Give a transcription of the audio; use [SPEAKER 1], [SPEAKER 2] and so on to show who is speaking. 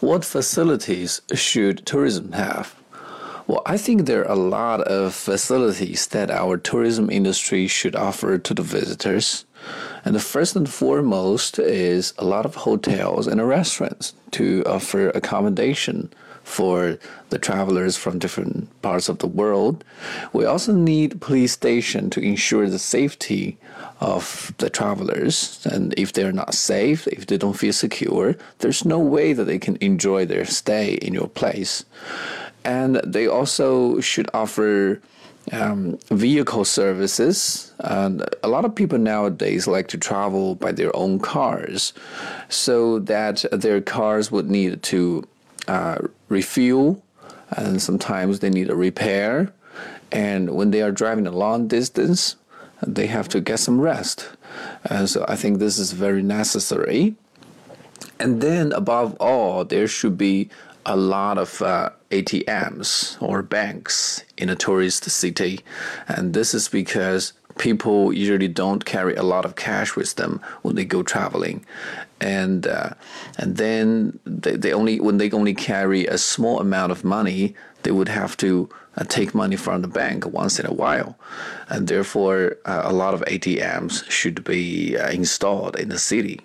[SPEAKER 1] What facilities should tourism have? Well, I think there are a lot of facilities that our tourism industry should offer to the visitors. And the first and foremost is a lot of hotels and restaurants to offer accommodation for the travelers from different parts of the world. We also need police station to ensure the safety of the travelers. And if they're not safe, if they don't feel secure, there's no way that they can enjoy their stay in your place. And they also should offer um, vehicle services. And a lot of people nowadays like to travel by their own cars, so that their cars would need to uh, refuel, and sometimes they need a repair. And when they are driving a long distance, they have to get some rest. And so I think this is very necessary. And then, above all, there should be a lot of uh, ATMs or banks in a tourist city. And this is because people usually don't carry a lot of cash with them when they go traveling. And uh, and then they, they only when they only carry a small amount of money they would have to uh, take money from the bank once in a while. And therefore uh, a lot of ATMs should be uh, installed in the city